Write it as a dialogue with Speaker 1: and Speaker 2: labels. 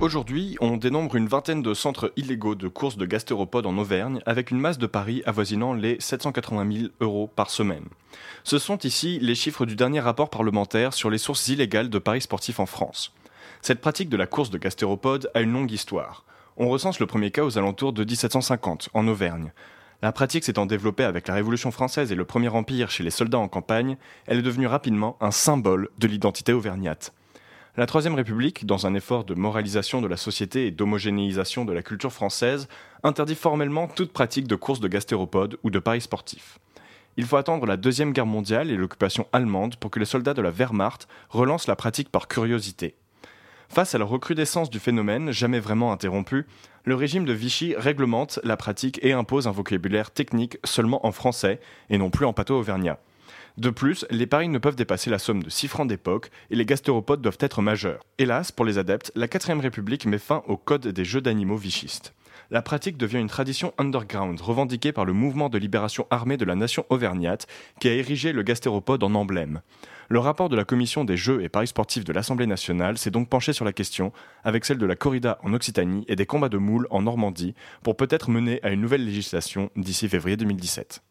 Speaker 1: Aujourd'hui, on dénombre une vingtaine de centres illégaux de courses de gastéropodes en Auvergne, avec une masse de paris avoisinant les 780 000 euros par semaine. Ce sont ici les chiffres du dernier rapport parlementaire sur les sources illégales de paris sportifs en France. Cette pratique de la course de gastéropodes a une longue histoire. On recense le premier cas aux alentours de 1750, en Auvergne. La pratique s'étant développée avec la Révolution française et le Premier Empire chez les soldats en campagne, elle est devenue rapidement un symbole de l'identité auvergnate. La Troisième République, dans un effort de moralisation de la société et d'homogénéisation de la culture française, interdit formellement toute pratique de course de gastéropodes ou de paris sportifs. Il faut attendre la Deuxième Guerre mondiale et l'occupation allemande pour que les soldats de la Wehrmacht relancent la pratique par curiosité. Face à la recrudescence du phénomène, jamais vraiment interrompu, le régime de Vichy réglemente la pratique et impose un vocabulaire technique seulement en français et non plus en pâteau-auvergnat. De plus, les paris ne peuvent dépasser la somme de 6 francs d'époque et les gastéropodes doivent être majeurs. Hélas, pour les adeptes, la 4ème République met fin au code des jeux d'animaux vichistes la pratique devient une tradition underground revendiquée par le mouvement de libération armée de la nation auvergnate qui a érigé le gastéropode en emblème. Le rapport de la commission des Jeux et Paris sportifs de l'Assemblée nationale s'est donc penché sur la question, avec celle de la corrida en Occitanie et des combats de moules en Normandie, pour peut-être mener à une nouvelle législation d'ici février 2017.